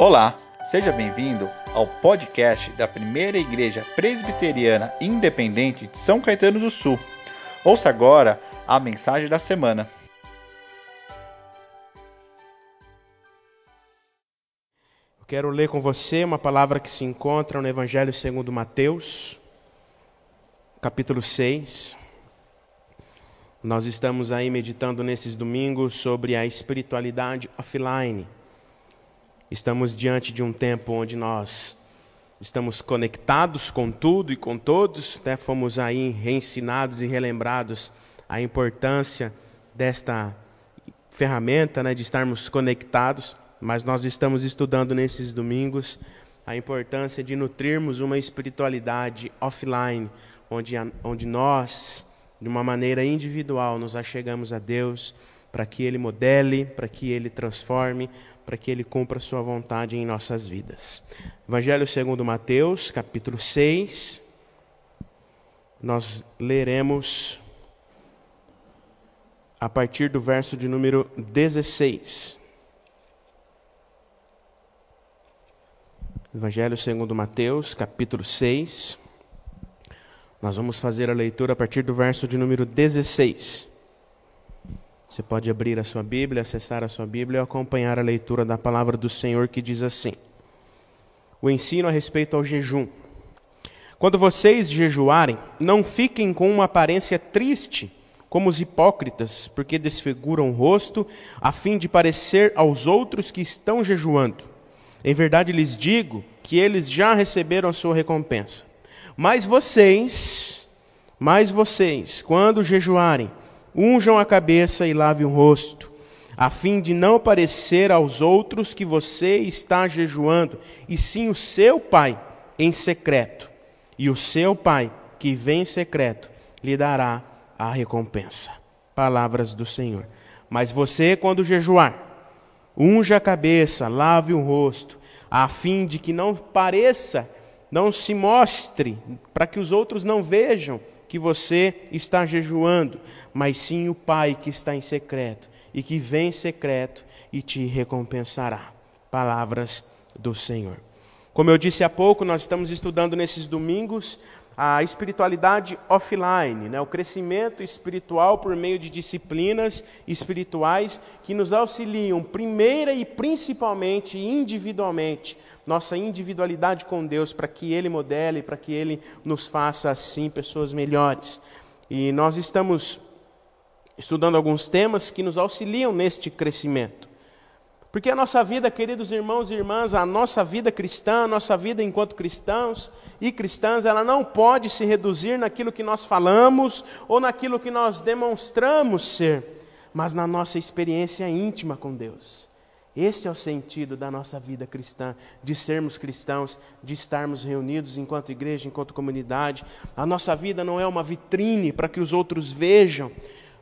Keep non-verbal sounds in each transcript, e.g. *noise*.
Olá, seja bem-vindo ao podcast da Primeira Igreja Presbiteriana Independente de São Caetano do Sul. Ouça agora a mensagem da semana. Eu quero ler com você uma palavra que se encontra no Evangelho segundo Mateus, capítulo 6. Nós estamos aí meditando nesses domingos sobre a espiritualidade offline Estamos diante de um tempo onde nós estamos conectados com tudo e com todos, né? fomos aí reensinados e relembrados a importância desta ferramenta né, de estarmos conectados, mas nós estamos estudando nesses domingos a importância de nutrirmos uma espiritualidade offline, onde, onde nós, de uma maneira individual, nos achegamos a Deus para que Ele modele, para que Ele transforme, para que Ele cumpra Sua vontade em nossas vidas. Evangelho segundo Mateus, capítulo 6, nós leremos a partir do verso de número 16. Evangelho segundo Mateus, capítulo 6. Nós vamos fazer a leitura a partir do verso de número 16. Você pode abrir a sua Bíblia, acessar a sua Bíblia e acompanhar a leitura da palavra do Senhor que diz assim: O ensino a respeito ao jejum. Quando vocês jejuarem, não fiquem com uma aparência triste, como os hipócritas, porque desfiguram o rosto, a fim de parecer aos outros que estão jejuando. Em verdade lhes digo que eles já receberam a sua recompensa. Mas vocês, mas vocês, quando jejuarem, unjam a cabeça e lave o rosto, a fim de não parecer aos outros que você está jejuando, e sim o seu pai em secreto. E o seu pai, que vem em secreto, lhe dará a recompensa. Palavras do Senhor. Mas você, quando jejuar, unja a cabeça, lave o rosto, a fim de que não pareça, não se mostre, para que os outros não vejam que você está jejuando, mas sim o Pai que está em secreto e que vem em secreto e te recompensará. Palavras do Senhor. Como eu disse há pouco, nós estamos estudando nesses domingos a espiritualidade offline, né? o crescimento espiritual por meio de disciplinas espirituais que nos auxiliam, primeira e principalmente individualmente, nossa individualidade com Deus, para que Ele modele, para que Ele nos faça assim pessoas melhores. E nós estamos estudando alguns temas que nos auxiliam neste crescimento. Porque a nossa vida, queridos irmãos e irmãs, a nossa vida cristã, a nossa vida enquanto cristãos e cristãs, ela não pode se reduzir naquilo que nós falamos ou naquilo que nós demonstramos ser, mas na nossa experiência íntima com Deus. Este é o sentido da nossa vida cristã, de sermos cristãos, de estarmos reunidos enquanto igreja, enquanto comunidade. A nossa vida não é uma vitrine para que os outros vejam,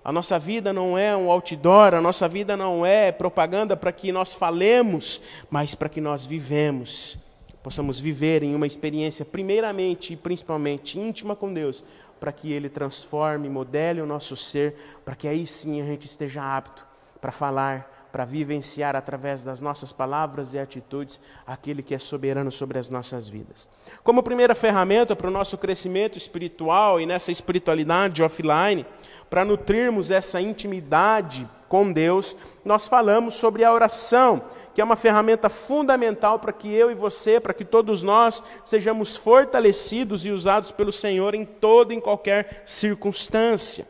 a nossa vida não é um outdoor, a nossa vida não é propaganda para que nós falemos, mas para que nós vivemos, possamos viver em uma experiência, primeiramente e principalmente íntima com Deus, para que Ele transforme, modele o nosso ser, para que aí sim a gente esteja apto para falar, para vivenciar através das nossas palavras e atitudes aquele que é soberano sobre as nossas vidas. Como primeira ferramenta para o nosso crescimento espiritual e nessa espiritualidade offline, para nutrirmos essa intimidade com Deus, nós falamos sobre a oração, que é uma ferramenta fundamental para que eu e você, para que todos nós sejamos fortalecidos e usados pelo Senhor em toda e em qualquer circunstância.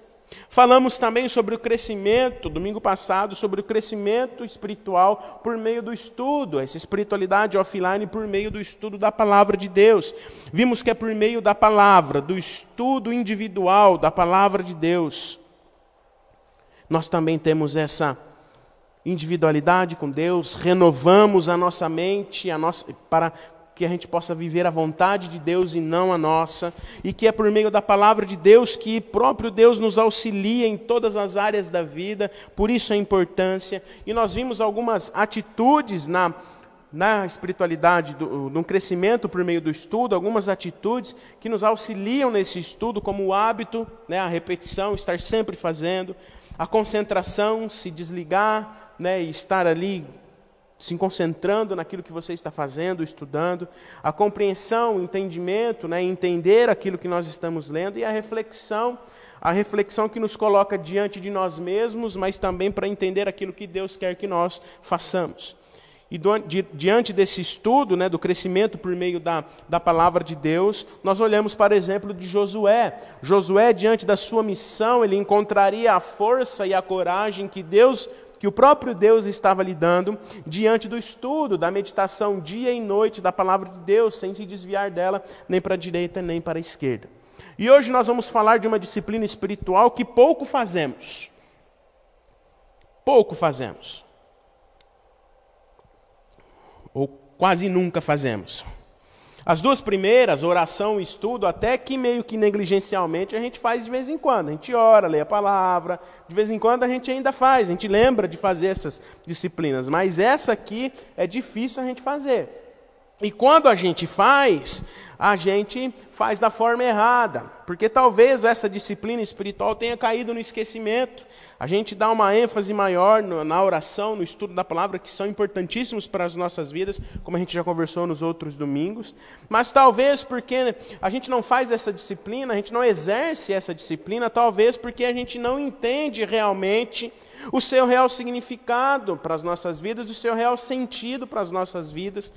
Falamos também sobre o crescimento, domingo passado, sobre o crescimento espiritual por meio do estudo, essa espiritualidade offline por meio do estudo da palavra de Deus. Vimos que é por meio da palavra, do estudo individual da palavra de Deus. Nós também temos essa individualidade com Deus, renovamos a nossa mente a nossa, para que a gente possa viver a vontade de Deus e não a nossa, e que é por meio da palavra de Deus que próprio Deus nos auxilia em todas as áreas da vida, por isso a importância. E nós vimos algumas atitudes na, na espiritualidade, do, no crescimento por meio do estudo, algumas atitudes que nos auxiliam nesse estudo, como o hábito, né, a repetição, estar sempre fazendo, a concentração, se desligar né, e estar ali se concentrando naquilo que você está fazendo, estudando, a compreensão, o entendimento, né, entender aquilo que nós estamos lendo e a reflexão, a reflexão que nos coloca diante de nós mesmos, mas também para entender aquilo que Deus quer que nós façamos. E do, di, diante desse estudo, né, do crescimento por meio da, da palavra de Deus, nós olhamos para o exemplo de Josué. Josué, diante da sua missão, ele encontraria a força e a coragem que Deus, que o próprio Deus estava lhe dando, diante do estudo, da meditação dia e noite da palavra de Deus, sem se desviar dela nem para a direita nem para a esquerda. E hoje nós vamos falar de uma disciplina espiritual que pouco fazemos. Pouco fazemos ou quase nunca fazemos. As duas primeiras, oração e estudo, até que meio que negligencialmente a gente faz de vez em quando. A gente ora, lê a palavra, de vez em quando a gente ainda faz, a gente lembra de fazer essas disciplinas. Mas essa aqui é difícil a gente fazer. E quando a gente faz, a gente faz da forma errada, porque talvez essa disciplina espiritual tenha caído no esquecimento. A gente dá uma ênfase maior na oração, no estudo da palavra, que são importantíssimos para as nossas vidas, como a gente já conversou nos outros domingos. Mas talvez porque a gente não faz essa disciplina, a gente não exerce essa disciplina, talvez porque a gente não entende realmente o seu real significado para as nossas vidas, o seu real sentido para as nossas vidas.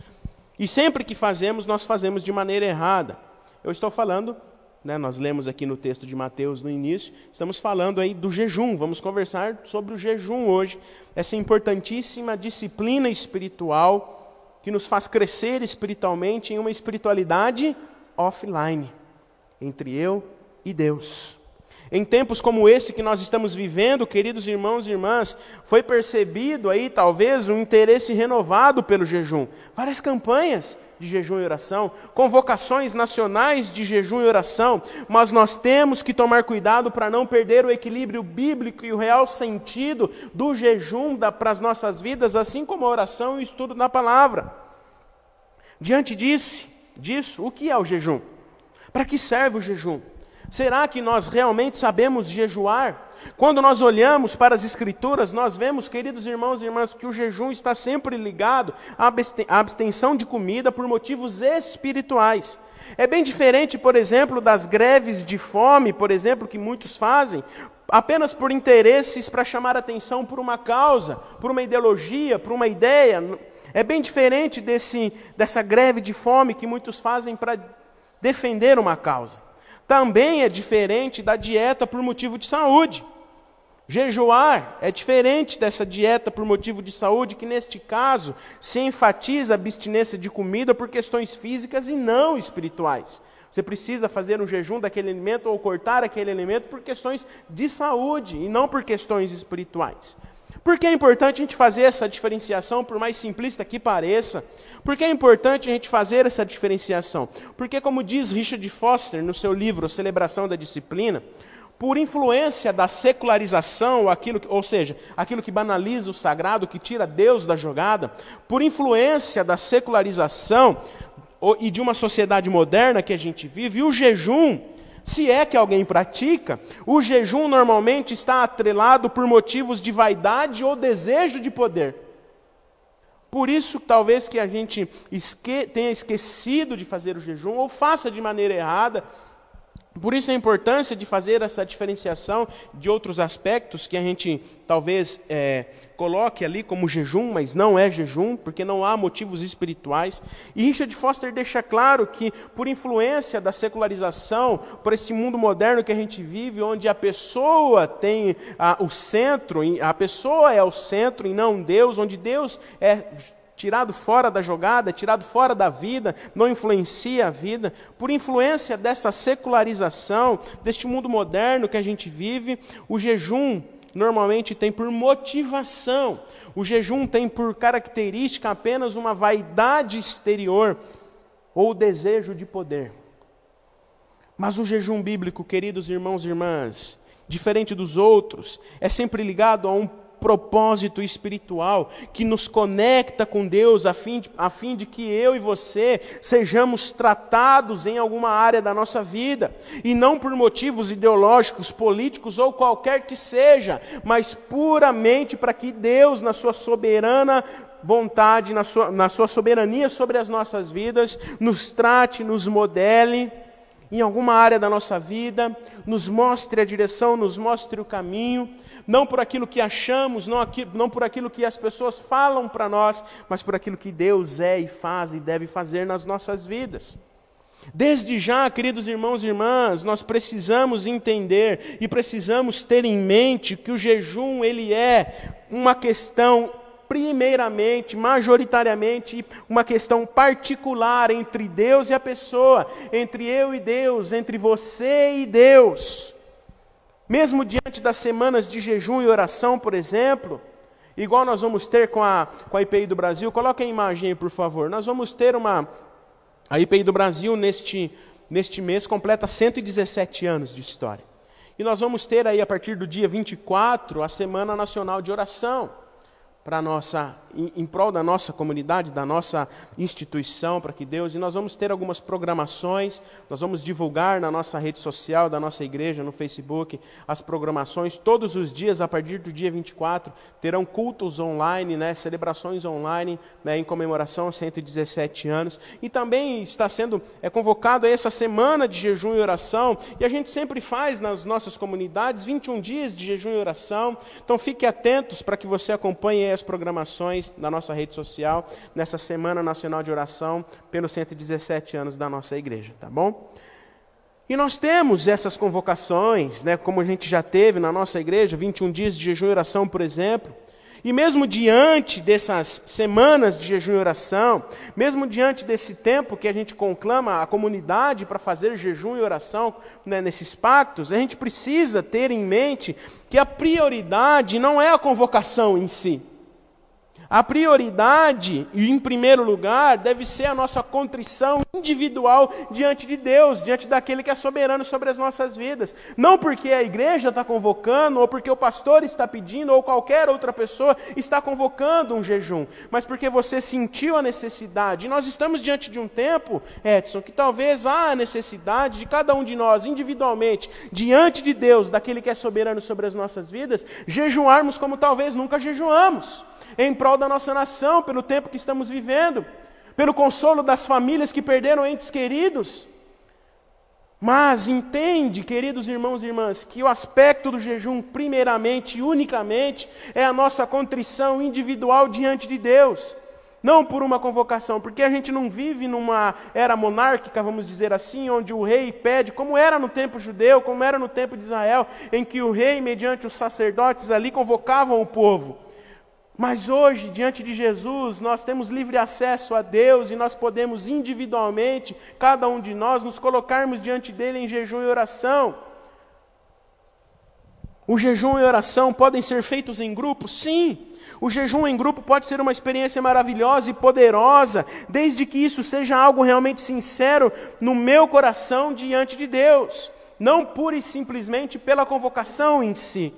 E sempre que fazemos, nós fazemos de maneira errada. Eu estou falando, né, nós lemos aqui no texto de Mateus no início, estamos falando aí do jejum. Vamos conversar sobre o jejum hoje, essa importantíssima disciplina espiritual que nos faz crescer espiritualmente em uma espiritualidade offline, entre eu e Deus. Em tempos como esse que nós estamos vivendo, queridos irmãos e irmãs, foi percebido aí talvez um interesse renovado pelo jejum. Várias campanhas de jejum e oração, convocações nacionais de jejum e oração, mas nós temos que tomar cuidado para não perder o equilíbrio bíblico e o real sentido do jejum para as nossas vidas, assim como a oração e o estudo da palavra. Diante disso, disso, o que é o jejum? Para que serve o jejum? Será que nós realmente sabemos jejuar? Quando nós olhamos para as Escrituras, nós vemos, queridos irmãos e irmãs, que o jejum está sempre ligado à abstenção de comida por motivos espirituais. É bem diferente, por exemplo, das greves de fome, por exemplo, que muitos fazem, apenas por interesses para chamar atenção por uma causa, por uma ideologia, por uma ideia. É bem diferente desse, dessa greve de fome que muitos fazem para defender uma causa também é diferente da dieta por motivo de saúde. Jejuar é diferente dessa dieta por motivo de saúde, que neste caso se enfatiza a abstinência de comida por questões físicas e não espirituais. Você precisa fazer um jejum daquele alimento ou cortar aquele alimento por questões de saúde e não por questões espirituais. Por que é importante a gente fazer essa diferenciação, por mais simplista que pareça? Por que é importante a gente fazer essa diferenciação? Porque, como diz Richard Foster no seu livro Celebração da Disciplina, por influência da secularização, aquilo, ou seja, aquilo que banaliza o sagrado, que tira Deus da jogada, por influência da secularização e de uma sociedade moderna que a gente vive, o jejum, se é que alguém pratica, o jejum normalmente está atrelado por motivos de vaidade ou desejo de poder. Por isso, talvez que a gente esque tenha esquecido de fazer o jejum ou faça de maneira errada. Por isso a importância de fazer essa diferenciação de outros aspectos que a gente talvez é, coloque ali como jejum, mas não é jejum, porque não há motivos espirituais. E Richard Foster deixa claro que, por influência da secularização, por esse mundo moderno que a gente vive, onde a pessoa tem a, o centro, a pessoa é o centro e não Deus, onde Deus é tirado fora da jogada, tirado fora da vida, não influencia a vida. Por influência dessa secularização, deste mundo moderno que a gente vive, o jejum normalmente tem por motivação, o jejum tem por característica apenas uma vaidade exterior ou desejo de poder. Mas o jejum bíblico, queridos irmãos e irmãs, diferente dos outros, é sempre ligado a um propósito espiritual que nos conecta com Deus a fim, de, a fim de que eu e você sejamos tratados em alguma área da nossa vida, e não por motivos ideológicos, políticos ou qualquer que seja, mas puramente para que Deus, na sua soberana vontade, na sua, na sua soberania sobre as nossas vidas, nos trate, nos modele em alguma área da nossa vida, nos mostre a direção, nos mostre o caminho, não por aquilo que achamos, não, aqui, não por aquilo que as pessoas falam para nós, mas por aquilo que Deus é e faz e deve fazer nas nossas vidas. Desde já, queridos irmãos e irmãs, nós precisamos entender e precisamos ter em mente que o jejum ele é uma questão primeiramente, majoritariamente, uma questão particular entre Deus e a pessoa, entre eu e Deus, entre você e Deus. Mesmo diante das semanas de jejum e oração, por exemplo, igual nós vamos ter com a, com a IPI do Brasil, coloque a imagem aí, por favor. Nós vamos ter uma. A IPI do Brasil, neste, neste mês, completa 117 anos de história. E nós vamos ter aí, a partir do dia 24, a Semana Nacional de Oração para nossa em, em prol da nossa comunidade, da nossa instituição, para que Deus e nós vamos ter algumas programações, nós vamos divulgar na nossa rede social da nossa igreja no Facebook as programações todos os dias a partir do dia 24 terão cultos online, né, celebrações online, né, em comemoração a 117 anos e também está sendo é convocado essa semana de jejum e oração e a gente sempre faz nas nossas comunidades 21 dias de jejum e oração. Então fique atentos para que você acompanhe as programações da nossa rede social nessa Semana Nacional de Oração pelos 117 anos da nossa igreja, tá bom? E nós temos essas convocações, né, como a gente já teve na nossa igreja, 21 dias de jejum e oração, por exemplo. E mesmo diante dessas semanas de jejum e oração, mesmo diante desse tempo que a gente conclama a comunidade para fazer jejum e oração né, nesses pactos, a gente precisa ter em mente que a prioridade não é a convocação em si. A prioridade, e em primeiro lugar, deve ser a nossa contrição individual diante de Deus, diante daquele que é soberano sobre as nossas vidas. Não porque a igreja está convocando, ou porque o pastor está pedindo, ou qualquer outra pessoa está convocando um jejum, mas porque você sentiu a necessidade. E nós estamos diante de um tempo, Edson, que talvez há a necessidade de cada um de nós, individualmente, diante de Deus, daquele que é soberano sobre as nossas vidas, jejuarmos como talvez nunca jejuamos em prol da nossa nação, pelo tempo que estamos vivendo, pelo consolo das famílias que perderam entes queridos. Mas entende, queridos irmãos e irmãs, que o aspecto do jejum, primeiramente e unicamente, é a nossa contrição individual diante de Deus. Não por uma convocação, porque a gente não vive numa era monárquica, vamos dizer assim, onde o rei pede, como era no tempo judeu, como era no tempo de Israel, em que o rei, mediante os sacerdotes ali, convocavam o povo. Mas hoje, diante de Jesus, nós temos livre acesso a Deus e nós podemos individualmente, cada um de nós, nos colocarmos diante dele em jejum e oração. O jejum e oração podem ser feitos em grupo? Sim. O jejum em grupo pode ser uma experiência maravilhosa e poderosa, desde que isso seja algo realmente sincero no meu coração diante de Deus, não pura e simplesmente pela convocação em si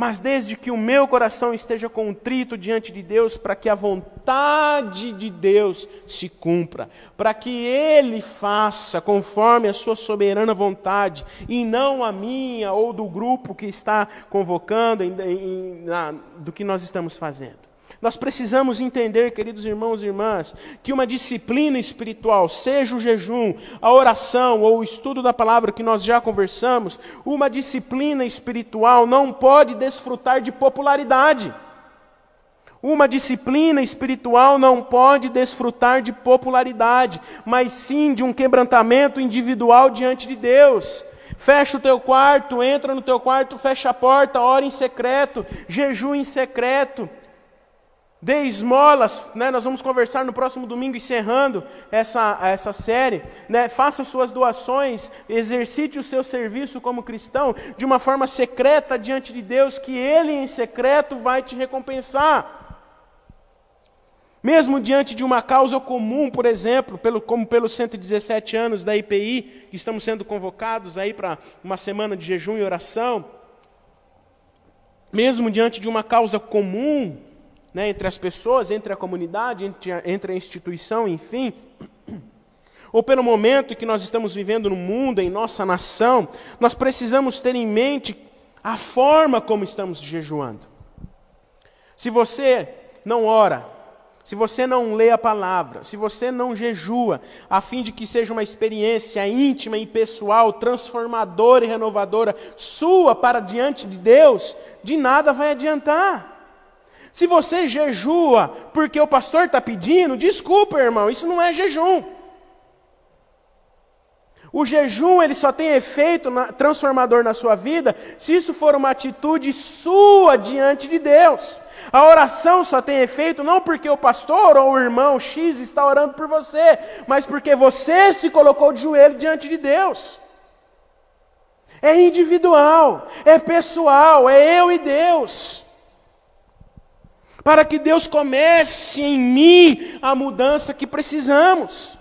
mas desde que o meu coração esteja contrito diante de Deus, para que a vontade de Deus se cumpra, para que Ele faça conforme a Sua soberana vontade, e não a minha ou do grupo que está convocando, em, em, na, do que nós estamos fazendo. Nós precisamos entender, queridos irmãos e irmãs, que uma disciplina espiritual, seja o jejum, a oração ou o estudo da palavra que nós já conversamos, uma disciplina espiritual não pode desfrutar de popularidade. Uma disciplina espiritual não pode desfrutar de popularidade, mas sim de um quebrantamento individual diante de Deus. Fecha o teu quarto, entra no teu quarto, fecha a porta, ora em secreto, jejum em secreto. Dê esmolas, né? nós vamos conversar no próximo domingo, encerrando essa, essa série. Né? Faça suas doações, exercite o seu serviço como cristão de uma forma secreta diante de Deus, que Ele em secreto vai te recompensar. Mesmo diante de uma causa comum, por exemplo, pelo, como pelos 117 anos da IPI, que estamos sendo convocados aí para uma semana de jejum e oração, mesmo diante de uma causa comum, né, entre as pessoas, entre a comunidade, entre a, entre a instituição, enfim, ou pelo momento que nós estamos vivendo no mundo, em nossa nação, nós precisamos ter em mente a forma como estamos jejuando. Se você não ora, se você não lê a palavra, se você não jejua, a fim de que seja uma experiência íntima e pessoal, transformadora e renovadora, sua para diante de Deus, de nada vai adiantar. Se você jejua porque o pastor está pedindo, desculpa, irmão, isso não é jejum. O jejum ele só tem efeito na, transformador na sua vida se isso for uma atitude sua diante de Deus. A oração só tem efeito não porque o pastor ou o irmão X está orando por você, mas porque você se colocou de joelho diante de Deus. É individual, é pessoal, é eu e Deus. Para que Deus comece em mim a mudança que precisamos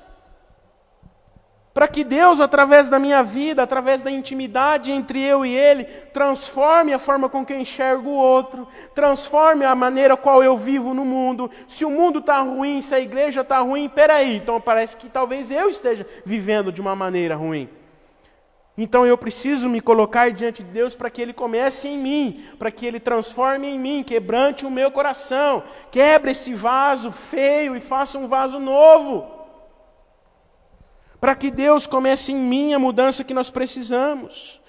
para que Deus, através da minha vida, através da intimidade entre eu e Ele, transforme a forma com que eu enxergo o outro, transforme a maneira qual eu vivo no mundo. Se o mundo está ruim, se a igreja está ruim, peraí, então parece que talvez eu esteja vivendo de uma maneira ruim. Então eu preciso me colocar diante de Deus para que Ele comece em mim, para que Ele transforme em mim, quebrante o meu coração, quebre esse vaso feio e faça um vaso novo. Para que Deus comece em mim a mudança que nós precisamos.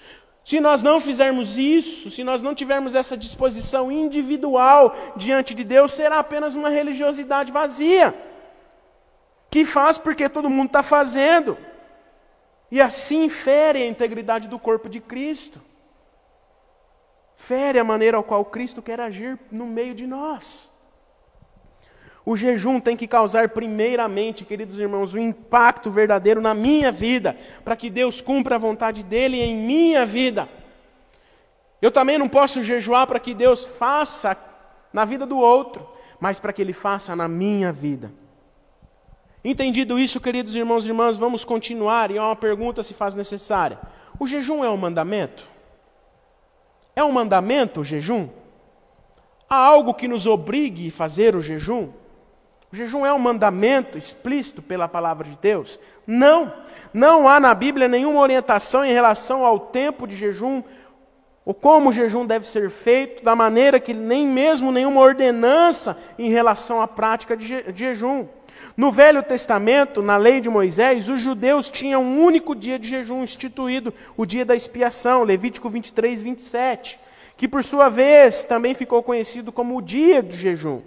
Se nós não fizermos isso, se nós não tivermos essa disposição individual diante de Deus, será apenas uma religiosidade vazia, que faz porque todo mundo está fazendo, e assim fere a integridade do corpo de Cristo, fere a maneira ao qual Cristo quer agir no meio de nós. O jejum tem que causar, primeiramente, queridos irmãos, um impacto verdadeiro na minha vida, para que Deus cumpra a vontade dEle em minha vida. Eu também não posso jejuar para que Deus faça na vida do outro, mas para que Ele faça na minha vida. Entendido isso, queridos irmãos e irmãs, vamos continuar e uma pergunta se faz necessária. O jejum é um mandamento? É um mandamento o jejum? Há algo que nos obrigue a fazer o jejum? O jejum é um mandamento explícito pela palavra de Deus? Não. Não há na Bíblia nenhuma orientação em relação ao tempo de jejum, ou como o jejum deve ser feito, da maneira que nem mesmo nenhuma ordenança em relação à prática de, je de jejum. No Velho Testamento, na lei de Moisés, os judeus tinham um único dia de jejum instituído, o dia da expiação, Levítico 23, 27, que por sua vez também ficou conhecido como o dia do jejum.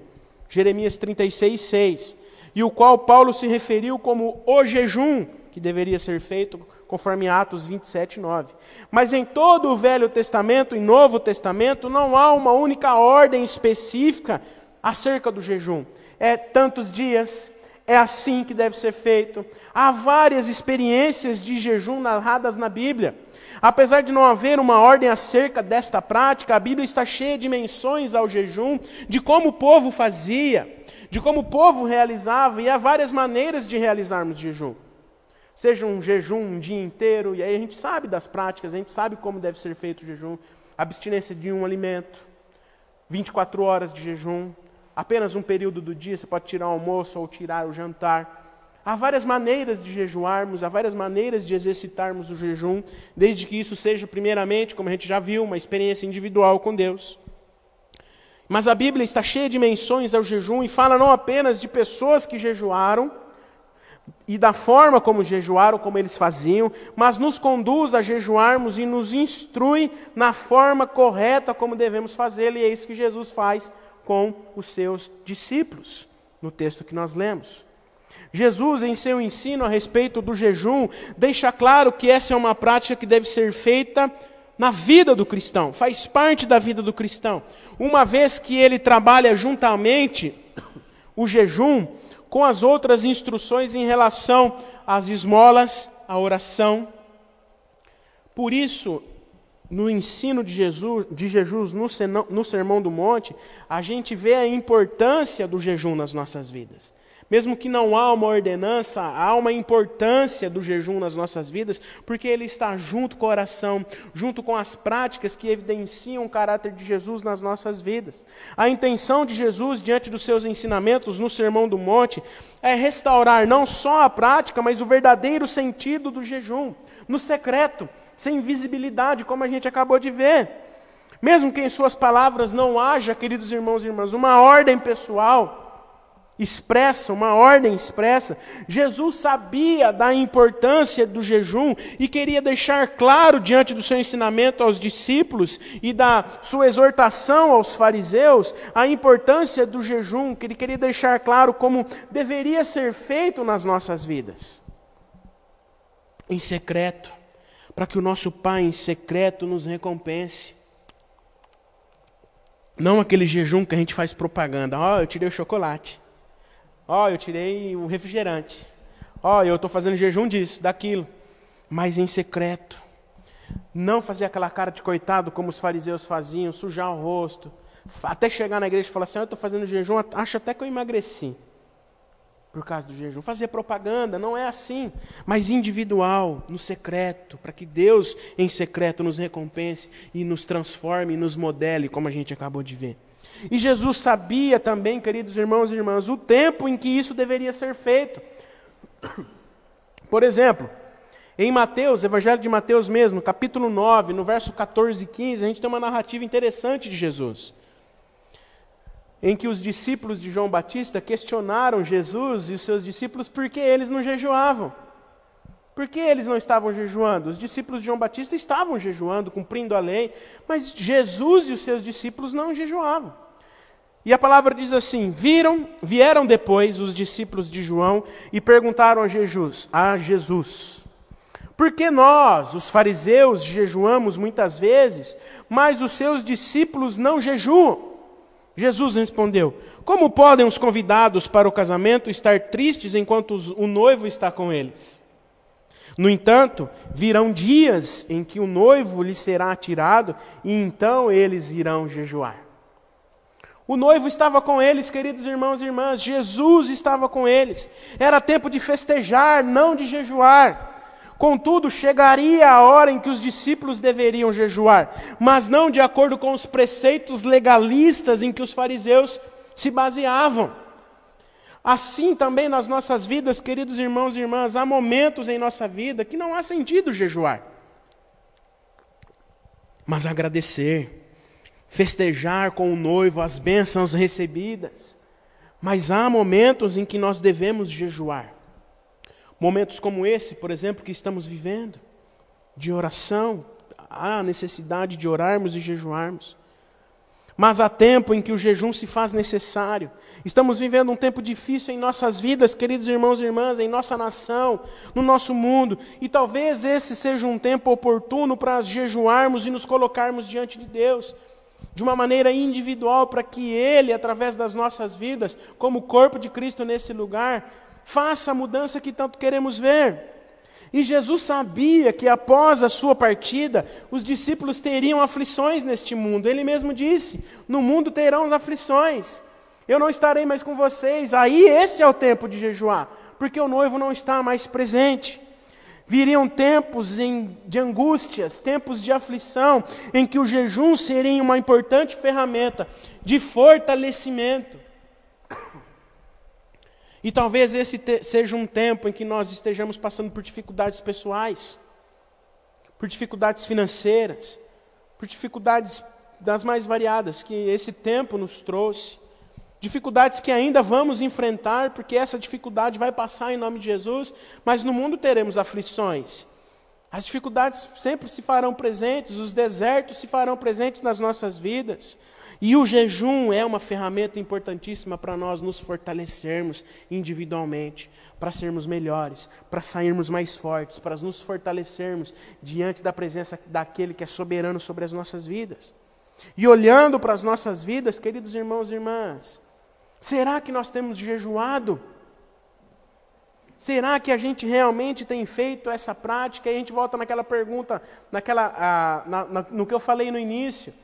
Jeremias 36, 6, e o qual Paulo se referiu como o jejum que deveria ser feito, conforme Atos 27, 9. Mas em todo o Velho Testamento e Novo Testamento não há uma única ordem específica acerca do jejum. É tantos dias, é assim que deve ser feito. Há várias experiências de jejum narradas na Bíblia. Apesar de não haver uma ordem acerca desta prática, a Bíblia está cheia de menções ao jejum, de como o povo fazia, de como o povo realizava, e há várias maneiras de realizarmos jejum. Seja um jejum um dia inteiro, e aí a gente sabe das práticas, a gente sabe como deve ser feito o jejum, abstinência de um alimento, 24 horas de jejum, apenas um período do dia, você pode tirar o almoço ou tirar o jantar. Há várias maneiras de jejuarmos, há várias maneiras de exercitarmos o jejum, desde que isso seja, primeiramente, como a gente já viu, uma experiência individual com Deus. Mas a Bíblia está cheia de menções ao jejum e fala não apenas de pessoas que jejuaram e da forma como jejuaram, como eles faziam, mas nos conduz a jejuarmos e nos instrui na forma correta como devemos fazê-lo, e é isso que Jesus faz com os seus discípulos, no texto que nós lemos. Jesus, em seu ensino a respeito do jejum, deixa claro que essa é uma prática que deve ser feita na vida do cristão, faz parte da vida do cristão. Uma vez que ele trabalha juntamente o jejum com as outras instruções em relação às esmolas, à oração. Por isso, no ensino de Jesus, de Jesus no, no Sermão do Monte, a gente vê a importância do jejum nas nossas vidas. Mesmo que não há uma ordenança, há uma importância do jejum nas nossas vidas, porque ele está junto com a oração, junto com as práticas que evidenciam o caráter de Jesus nas nossas vidas. A intenção de Jesus diante dos seus ensinamentos no Sermão do Monte é restaurar não só a prática, mas o verdadeiro sentido do jejum, no secreto, sem visibilidade, como a gente acabou de ver. Mesmo que em suas palavras não haja, queridos irmãos e irmãs, uma ordem pessoal expressa, uma ordem expressa, Jesus sabia da importância do jejum e queria deixar claro diante do seu ensinamento aos discípulos e da sua exortação aos fariseus a importância do jejum, que ele queria deixar claro como deveria ser feito nas nossas vidas. Em secreto, para que o nosso Pai em secreto nos recompense. Não aquele jejum que a gente faz propaganda. Ó, oh, eu tirei o chocolate. Ó, oh, eu tirei o refrigerante. Ó, oh, eu estou fazendo jejum disso, daquilo. Mas em secreto. Não fazer aquela cara de coitado como os fariseus faziam, sujar o rosto. Até chegar na igreja e falar assim: eu estou fazendo jejum, acho até que eu emagreci por causa do jejum. Fazer propaganda, não é assim, mas individual, no secreto, para que Deus em secreto nos recompense e nos transforme e nos modele, como a gente acabou de ver. E Jesus sabia também, queridos irmãos e irmãs, o tempo em que isso deveria ser feito. *clears throat* Por exemplo, em Mateus, Evangelho de Mateus mesmo, capítulo 9, no verso 14 e 15, a gente tem uma narrativa interessante de Jesus em que os discípulos de João Batista questionaram Jesus e os seus discípulos por que eles não jejuavam. Por que eles não estavam jejuando? Os discípulos de João Batista estavam jejuando, cumprindo a lei, mas Jesus e os seus discípulos não jejuavam. E a palavra diz assim: viram, vieram depois os discípulos de João e perguntaram a Jesus, a Jesus: Por que nós, os fariseus, jejuamos muitas vezes, mas os seus discípulos não jejuam? Jesus respondeu: Como podem os convidados para o casamento estar tristes enquanto o noivo está com eles? No entanto, virão dias em que o noivo lhe será atirado e então eles irão jejuar. O noivo estava com eles, queridos irmãos e irmãs, Jesus estava com eles. Era tempo de festejar, não de jejuar. Contudo, chegaria a hora em que os discípulos deveriam jejuar, mas não de acordo com os preceitos legalistas em que os fariseus se baseavam. Assim também nas nossas vidas, queridos irmãos e irmãs, há momentos em nossa vida que não há sentido jejuar. Mas agradecer, festejar com o noivo as bênçãos recebidas. Mas há momentos em que nós devemos jejuar. Momentos como esse, por exemplo, que estamos vivendo, de oração, há necessidade de orarmos e jejuarmos. Mas há tempo em que o jejum se faz necessário. Estamos vivendo um tempo difícil em nossas vidas, queridos irmãos e irmãs, em nossa nação, no nosso mundo. E talvez esse seja um tempo oportuno para jejuarmos e nos colocarmos diante de Deus, de uma maneira individual, para que Ele, através das nossas vidas, como corpo de Cristo nesse lugar, faça a mudança que tanto queremos ver. E Jesus sabia que após a sua partida, os discípulos teriam aflições neste mundo. Ele mesmo disse: No mundo terão aflições. Eu não estarei mais com vocês. Aí esse é o tempo de jejuar, porque o noivo não está mais presente. Viriam tempos em, de angústias, tempos de aflição, em que o jejum seria uma importante ferramenta de fortalecimento. E talvez esse seja um tempo em que nós estejamos passando por dificuldades pessoais, por dificuldades financeiras, por dificuldades das mais variadas que esse tempo nos trouxe. Dificuldades que ainda vamos enfrentar, porque essa dificuldade vai passar em nome de Jesus, mas no mundo teremos aflições. As dificuldades sempre se farão presentes, os desertos se farão presentes nas nossas vidas. E o jejum é uma ferramenta importantíssima para nós nos fortalecermos individualmente, para sermos melhores, para sairmos mais fortes, para nos fortalecermos diante da presença daquele que é soberano sobre as nossas vidas. E olhando para as nossas vidas, queridos irmãos e irmãs, será que nós temos jejuado? Será que a gente realmente tem feito essa prática? E a gente volta naquela pergunta, naquela, ah, na, na, no que eu falei no início.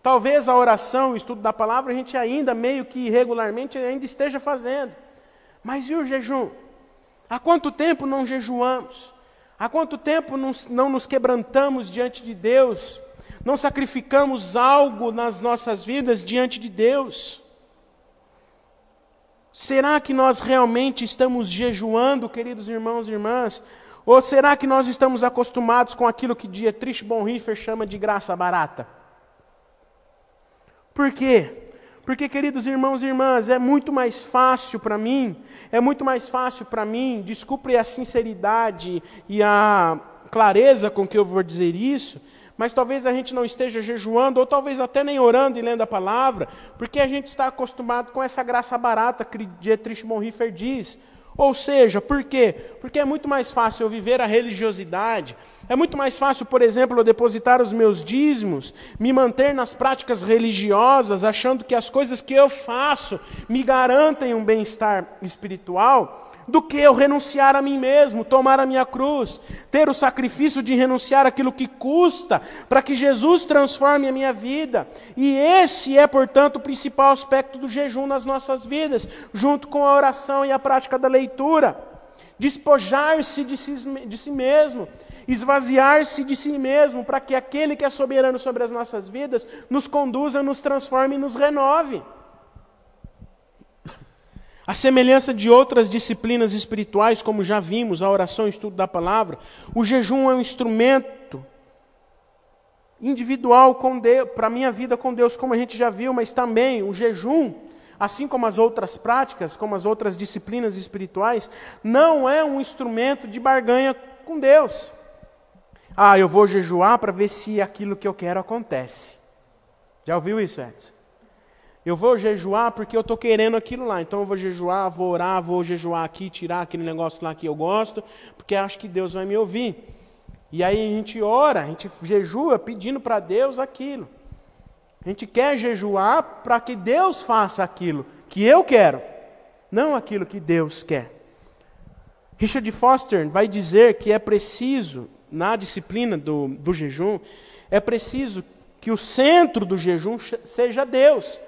Talvez a oração, o estudo da palavra, a gente ainda meio que irregularmente ainda esteja fazendo. Mas e o jejum? Há quanto tempo não jejuamos? Há quanto tempo não nos quebrantamos diante de Deus? Não sacrificamos algo nas nossas vidas diante de Deus? Será que nós realmente estamos jejuando, queridos irmãos e irmãs? Ou será que nós estamos acostumados com aquilo que Dietrich Bonhoeffer chama de graça barata? Por quê? Porque, queridos irmãos e irmãs, é muito mais fácil para mim, é muito mais fácil para mim, desculpe a sinceridade e a clareza com que eu vou dizer isso, mas talvez a gente não esteja jejuando, ou talvez até nem orando e lendo a palavra, porque a gente está acostumado com essa graça barata que Dietrich Bonhoeffer diz. Ou seja, por quê? Porque é muito mais fácil eu viver a religiosidade, é muito mais fácil, por exemplo, eu depositar os meus dízimos, me manter nas práticas religiosas, achando que as coisas que eu faço me garantem um bem-estar espiritual, do que eu renunciar a mim mesmo, tomar a minha cruz, ter o sacrifício de renunciar aquilo que custa, para que Jesus transforme a minha vida. E esse é, portanto, o principal aspecto do jejum nas nossas vidas, junto com a oração e a prática da leitura. Despojar-se de si, de si mesmo, esvaziar-se de si mesmo, para que aquele que é soberano sobre as nossas vidas nos conduza, nos transforme e nos renove. A semelhança de outras disciplinas espirituais, como já vimos, a oração e o estudo da palavra, o jejum é um instrumento individual para a minha vida com Deus, como a gente já viu, mas também o jejum, assim como as outras práticas, como as outras disciplinas espirituais, não é um instrumento de barganha com Deus. Ah, eu vou jejuar para ver se aquilo que eu quero acontece. Já ouviu isso, Edson? Eu vou jejuar porque eu estou querendo aquilo lá. Então eu vou jejuar, vou orar, vou jejuar aqui, tirar aquele negócio lá que eu gosto, porque acho que Deus vai me ouvir. E aí a gente ora, a gente jejua pedindo para Deus aquilo. A gente quer jejuar para que Deus faça aquilo que eu quero, não aquilo que Deus quer. Richard Foster vai dizer que é preciso, na disciplina do, do jejum, é preciso que o centro do jejum seja Deus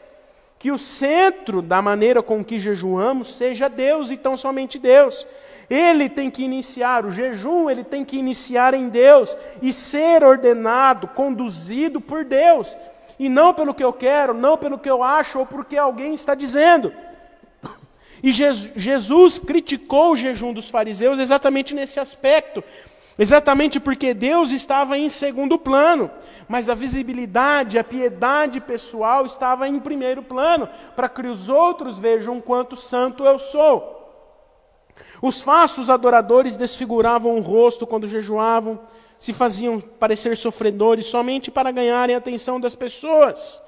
que o centro da maneira com que jejuamos seja Deus e tão somente Deus. Ele tem que iniciar o jejum, ele tem que iniciar em Deus e ser ordenado, conduzido por Deus, e não pelo que eu quero, não pelo que eu acho ou porque alguém está dizendo. E Jesus criticou o jejum dos fariseus exatamente nesse aspecto, Exatamente porque Deus estava em segundo plano, mas a visibilidade, a piedade pessoal estava em primeiro plano, para que os outros vejam quanto santo eu sou. Os falsos adoradores desfiguravam o rosto quando jejuavam, se faziam parecer sofredores somente para ganharem a atenção das pessoas,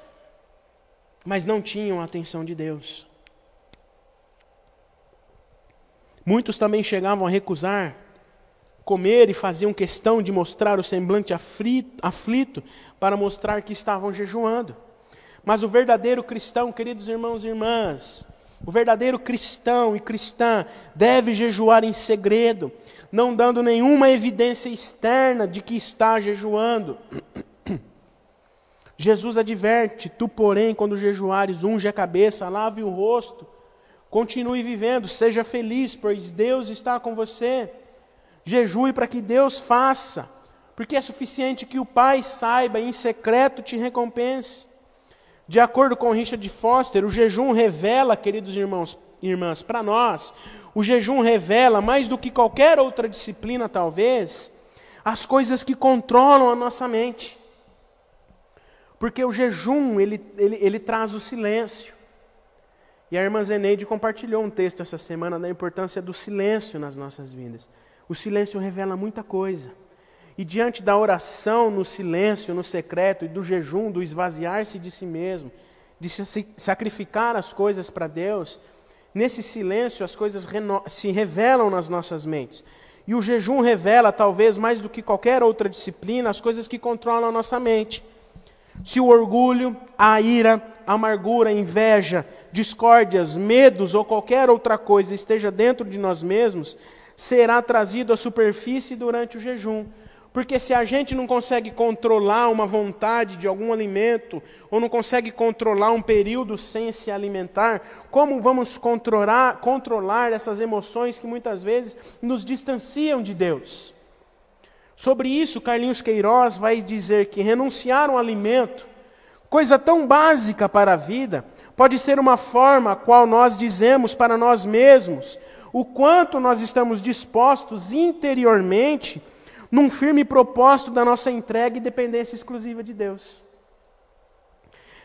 mas não tinham a atenção de Deus. Muitos também chegavam a recusar comer e faziam questão de mostrar o semblante aflito para mostrar que estavam jejuando. Mas o verdadeiro cristão, queridos irmãos e irmãs, o verdadeiro cristão e cristã deve jejuar em segredo, não dando nenhuma evidência externa de que está jejuando. *coughs* Jesus adverte: Tu, porém, quando jejuares, unge a cabeça, lave o rosto, continue vivendo, seja feliz, pois Deus está com você. Jejue para que Deus faça, porque é suficiente que o Pai saiba e em secreto te recompense. De acordo com Richard Foster, o jejum revela, queridos irmãos e irmãs, para nós, o jejum revela, mais do que qualquer outra disciplina, talvez, as coisas que controlam a nossa mente. Porque o jejum, ele, ele, ele traz o silêncio. E a irmã Zeneide compartilhou um texto essa semana da importância do silêncio nas nossas vidas. O silêncio revela muita coisa. E diante da oração, no silêncio, no secreto, e do jejum, do esvaziar-se de si mesmo, de se sacrificar as coisas para Deus, nesse silêncio as coisas se revelam nas nossas mentes. E o jejum revela, talvez mais do que qualquer outra disciplina, as coisas que controlam a nossa mente. Se o orgulho, a ira, a amargura, a inveja, discórdias, medos ou qualquer outra coisa esteja dentro de nós mesmos, será trazido à superfície durante o jejum. Porque se a gente não consegue controlar uma vontade de algum alimento, ou não consegue controlar um período sem se alimentar, como vamos controlar, controlar essas emoções que muitas vezes nos distanciam de Deus? Sobre isso, Carlinhos Queiroz vai dizer que renunciar um alimento, coisa tão básica para a vida, pode ser uma forma a qual nós dizemos para nós mesmos o quanto nós estamos dispostos interiormente num firme propósito da nossa entrega e dependência exclusiva de Deus.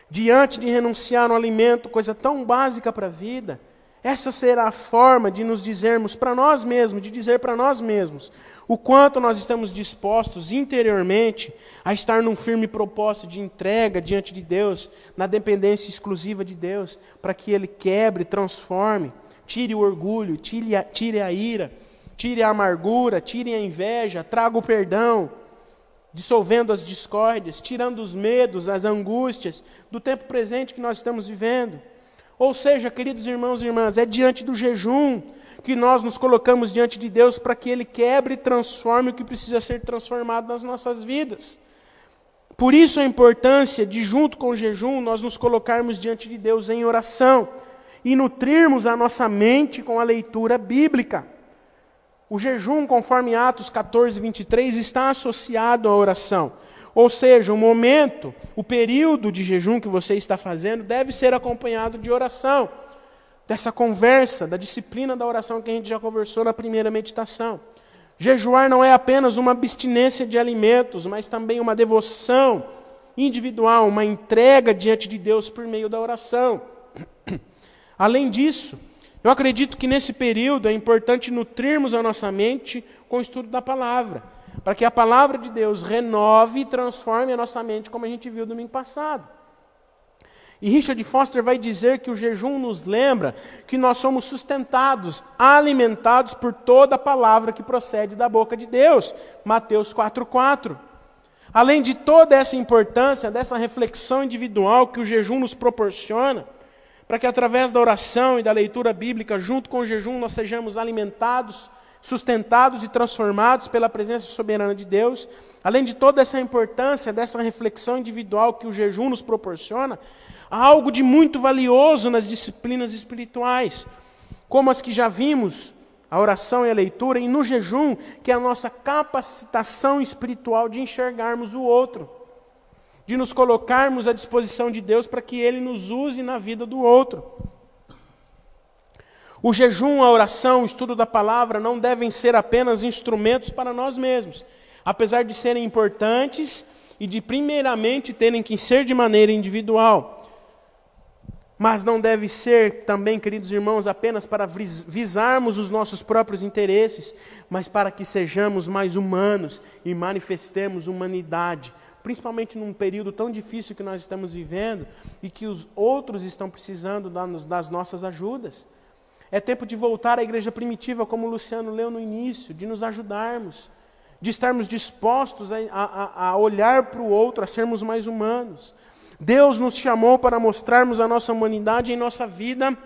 diante de renunciar a um alimento, coisa tão básica para a vida, essa será a forma de nos dizermos para nós mesmos, de dizer para nós mesmos, o quanto nós estamos dispostos interiormente a estar num firme propósito de entrega diante de Deus, na dependência exclusiva de Deus, para que Ele quebre, transforme, tire o orgulho, tire a, tire a ira, tire a amargura, tire a inveja, traga o perdão, dissolvendo as discórdias, tirando os medos, as angústias do tempo presente que nós estamos vivendo. Ou seja, queridos irmãos e irmãs, é diante do jejum que nós nos colocamos diante de Deus para que Ele quebre e transforme o que precisa ser transformado nas nossas vidas. Por isso a importância de, junto com o jejum, nós nos colocarmos diante de Deus em oração e nutrirmos a nossa mente com a leitura bíblica. O jejum, conforme Atos 14, 23, está associado à oração. Ou seja, o momento, o período de jejum que você está fazendo deve ser acompanhado de oração, dessa conversa, da disciplina da oração que a gente já conversou na primeira meditação. Jejuar não é apenas uma abstinência de alimentos, mas também uma devoção individual, uma entrega diante de Deus por meio da oração. *clears throat* Além disso, eu acredito que nesse período é importante nutrirmos a nossa mente com o estudo da palavra para que a palavra de Deus renove e transforme a nossa mente, como a gente viu domingo passado. E Richard Foster vai dizer que o jejum nos lembra que nós somos sustentados, alimentados por toda a palavra que procede da boca de Deus. Mateus 4,4. Além de toda essa importância, dessa reflexão individual que o jejum nos proporciona, para que através da oração e da leitura bíblica, junto com o jejum, nós sejamos alimentados sustentados e transformados pela presença soberana de Deus, além de toda essa importância dessa reflexão individual que o jejum nos proporciona, há algo de muito valioso nas disciplinas espirituais, como as que já vimos, a oração e a leitura, e no jejum, que é a nossa capacitação espiritual de enxergarmos o outro, de nos colocarmos à disposição de Deus para que Ele nos use na vida do outro. O jejum, a oração, o estudo da palavra não devem ser apenas instrumentos para nós mesmos, apesar de serem importantes e de primeiramente terem que ser de maneira individual. Mas não deve ser também, queridos irmãos, apenas para visarmos os nossos próprios interesses, mas para que sejamos mais humanos e manifestemos humanidade, principalmente num período tão difícil que nós estamos vivendo e que os outros estão precisando das nossas ajudas. É tempo de voltar à igreja primitiva, como o Luciano leu no início, de nos ajudarmos, de estarmos dispostos a, a, a olhar para o outro, a sermos mais humanos. Deus nos chamou para mostrarmos a nossa humanidade em nossa vida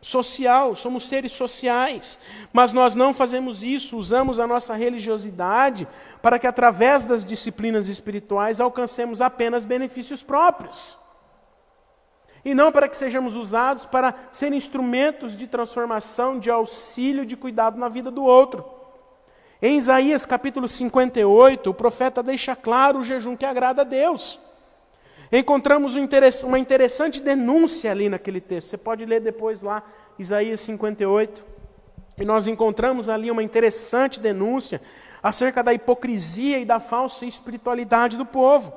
social, somos seres sociais, mas nós não fazemos isso, usamos a nossa religiosidade para que através das disciplinas espirituais alcancemos apenas benefícios próprios. E não para que sejamos usados para ser instrumentos de transformação, de auxílio, de cuidado na vida do outro. Em Isaías capítulo 58, o profeta deixa claro o jejum que agrada a Deus. Encontramos uma interessante denúncia ali naquele texto. Você pode ler depois lá, Isaías 58. E nós encontramos ali uma interessante denúncia acerca da hipocrisia e da falsa espiritualidade do povo.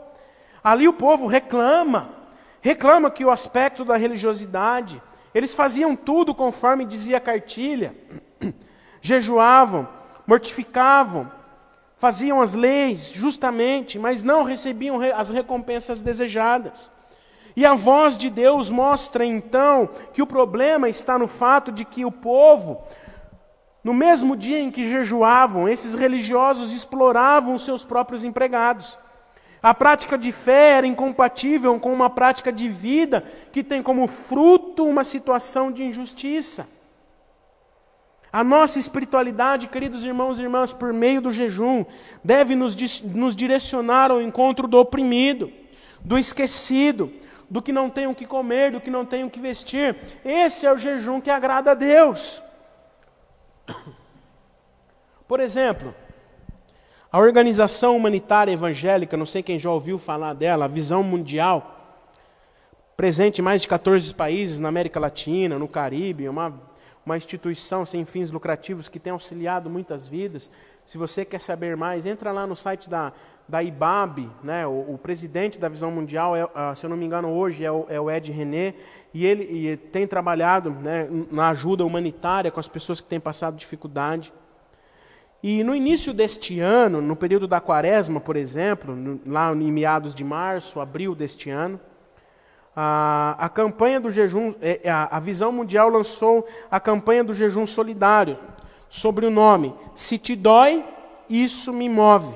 Ali o povo reclama reclama que o aspecto da religiosidade, eles faziam tudo conforme dizia a cartilha, *clears throat* jejuavam, mortificavam, faziam as leis justamente, mas não recebiam as recompensas desejadas. E a voz de Deus mostra então que o problema está no fato de que o povo, no mesmo dia em que jejuavam, esses religiosos exploravam os seus próprios empregados. A prática de fé era incompatível com uma prática de vida que tem como fruto uma situação de injustiça. A nossa espiritualidade, queridos irmãos e irmãs, por meio do jejum, deve nos, nos direcionar ao encontro do oprimido, do esquecido, do que não tem o que comer, do que não tem o que vestir. Esse é o jejum que agrada a Deus. Por exemplo, a organização humanitária evangélica, não sei quem já ouviu falar dela, a Visão Mundial, presente em mais de 14 países na América Latina, no Caribe, uma uma instituição sem fins lucrativos que tem auxiliado muitas vidas. Se você quer saber mais, entra lá no site da, da IBAB, né? o, o presidente da Visão Mundial, é, uh, se eu não me engano, hoje é o, é o Ed René, e ele e tem trabalhado né, na ajuda humanitária com as pessoas que têm passado dificuldade. E no início deste ano, no período da quaresma, por exemplo, lá em meados de março, abril deste ano, a, a campanha do jejum, é, a, a Visão Mundial lançou a campanha do jejum solidário, sobre o nome Se te dói, isso me move.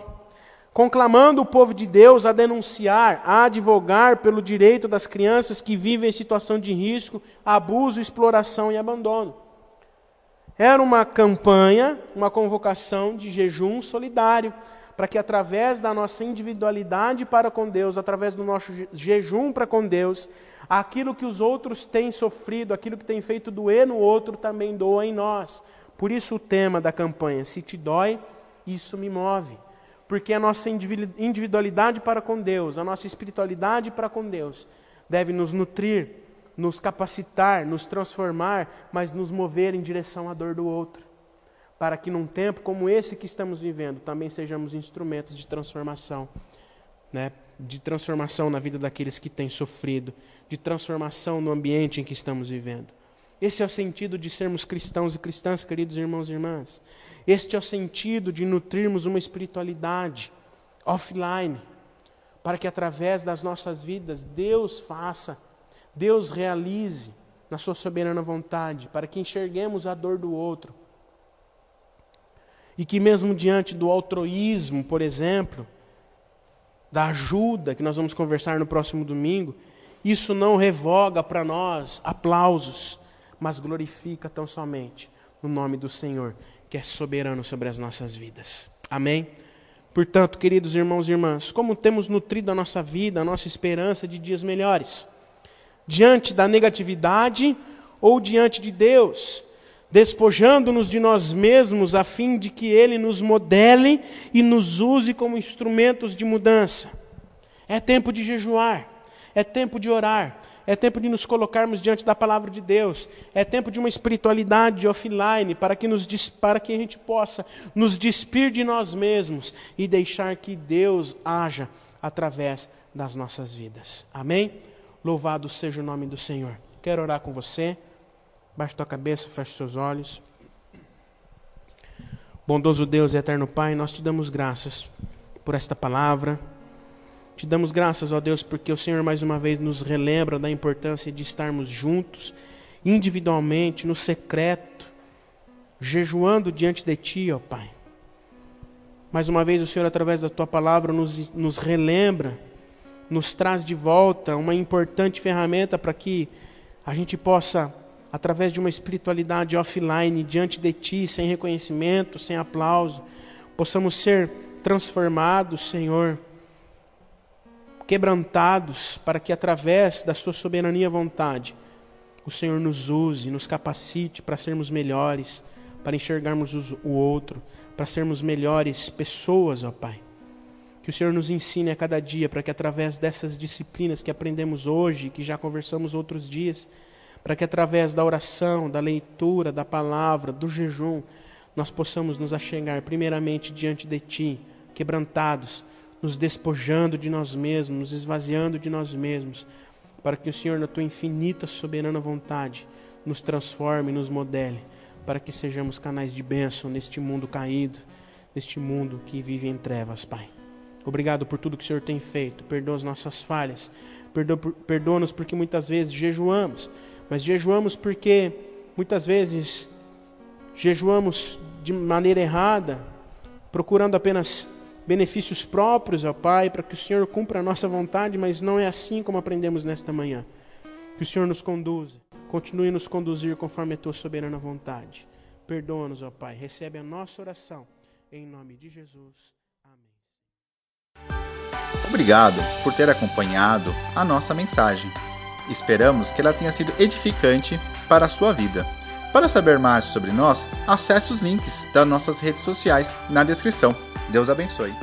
Conclamando o povo de Deus a denunciar, a advogar pelo direito das crianças que vivem em situação de risco, abuso, exploração e abandono. Era uma campanha, uma convocação de jejum solidário, para que através da nossa individualidade para com Deus, através do nosso jejum para com Deus, aquilo que os outros têm sofrido, aquilo que tem feito doer no outro, também doa em nós. Por isso o tema da campanha, se te dói, isso me move. Porque a nossa individualidade para com Deus, a nossa espiritualidade para com Deus, deve nos nutrir, nos capacitar, nos transformar, mas nos mover em direção à dor do outro para que num tempo como esse que estamos vivendo, também sejamos instrumentos de transformação, né? de transformação na vida daqueles que têm sofrido, de transformação no ambiente em que estamos vivendo. Esse é o sentido de sermos cristãos e cristãs, queridos irmãos e irmãs. Este é o sentido de nutrirmos uma espiritualidade offline, para que através das nossas vidas Deus faça, Deus realize na sua soberana vontade, para que enxerguemos a dor do outro e que, mesmo diante do altruísmo, por exemplo, da ajuda, que nós vamos conversar no próximo domingo, isso não revoga para nós aplausos, mas glorifica tão somente o nome do Senhor, que é soberano sobre as nossas vidas. Amém? Portanto, queridos irmãos e irmãs, como temos nutrido a nossa vida, a nossa esperança de dias melhores? Diante da negatividade ou diante de Deus? Despojando-nos de nós mesmos, a fim de que Ele nos modele e nos use como instrumentos de mudança. É tempo de jejuar, é tempo de orar, é tempo de nos colocarmos diante da palavra de Deus, é tempo de uma espiritualidade offline para que, nos, para que a gente possa nos despir de nós mesmos e deixar que Deus haja através das nossas vidas. Amém? Louvado seja o nome do Senhor. Quero orar com você. Baixe tua cabeça, feche seus olhos. Bondoso Deus e eterno Pai, nós te damos graças por esta palavra. Te damos graças, ó Deus, porque o Senhor mais uma vez nos relembra da importância de estarmos juntos, individualmente, no secreto, jejuando diante de Ti, ó Pai. Mais uma vez o Senhor, através da Tua palavra, nos, nos relembra, nos traz de volta uma importante ferramenta para que a gente possa através de uma espiritualidade offline, diante de Ti, sem reconhecimento, sem aplauso, possamos ser transformados, Senhor, quebrantados, para que através da Sua soberania vontade, o Senhor nos use, nos capacite para sermos melhores, para enxergarmos o outro, para sermos melhores pessoas, ó Pai. Que o Senhor nos ensine a cada dia, para que através dessas disciplinas que aprendemos hoje, que já conversamos outros dias, para que através da oração, da leitura, da palavra, do jejum, nós possamos nos achegar primeiramente diante de Ti, quebrantados, nos despojando de nós mesmos, nos esvaziando de nós mesmos, para que o Senhor, na Tua infinita, soberana vontade, nos transforme, nos modele, para que sejamos canais de bênção neste mundo caído, neste mundo que vive em trevas, Pai. Obrigado por tudo que o Senhor tem feito, perdoa as nossas falhas, perdoa-nos porque muitas vezes jejuamos, mas jejuamos porque muitas vezes jejuamos de maneira errada, procurando apenas benefícios próprios ao Pai, para que o Senhor cumpra a nossa vontade, mas não é assim como aprendemos nesta manhã. Que o Senhor nos conduza, continue nos conduzir conforme a tua soberana vontade. Perdoa-nos, ó Pai, recebe a nossa oração, em nome de Jesus. Amém. Obrigado por ter acompanhado a nossa mensagem. Esperamos que ela tenha sido edificante para a sua vida. Para saber mais sobre nós, acesse os links das nossas redes sociais na descrição. Deus abençoe.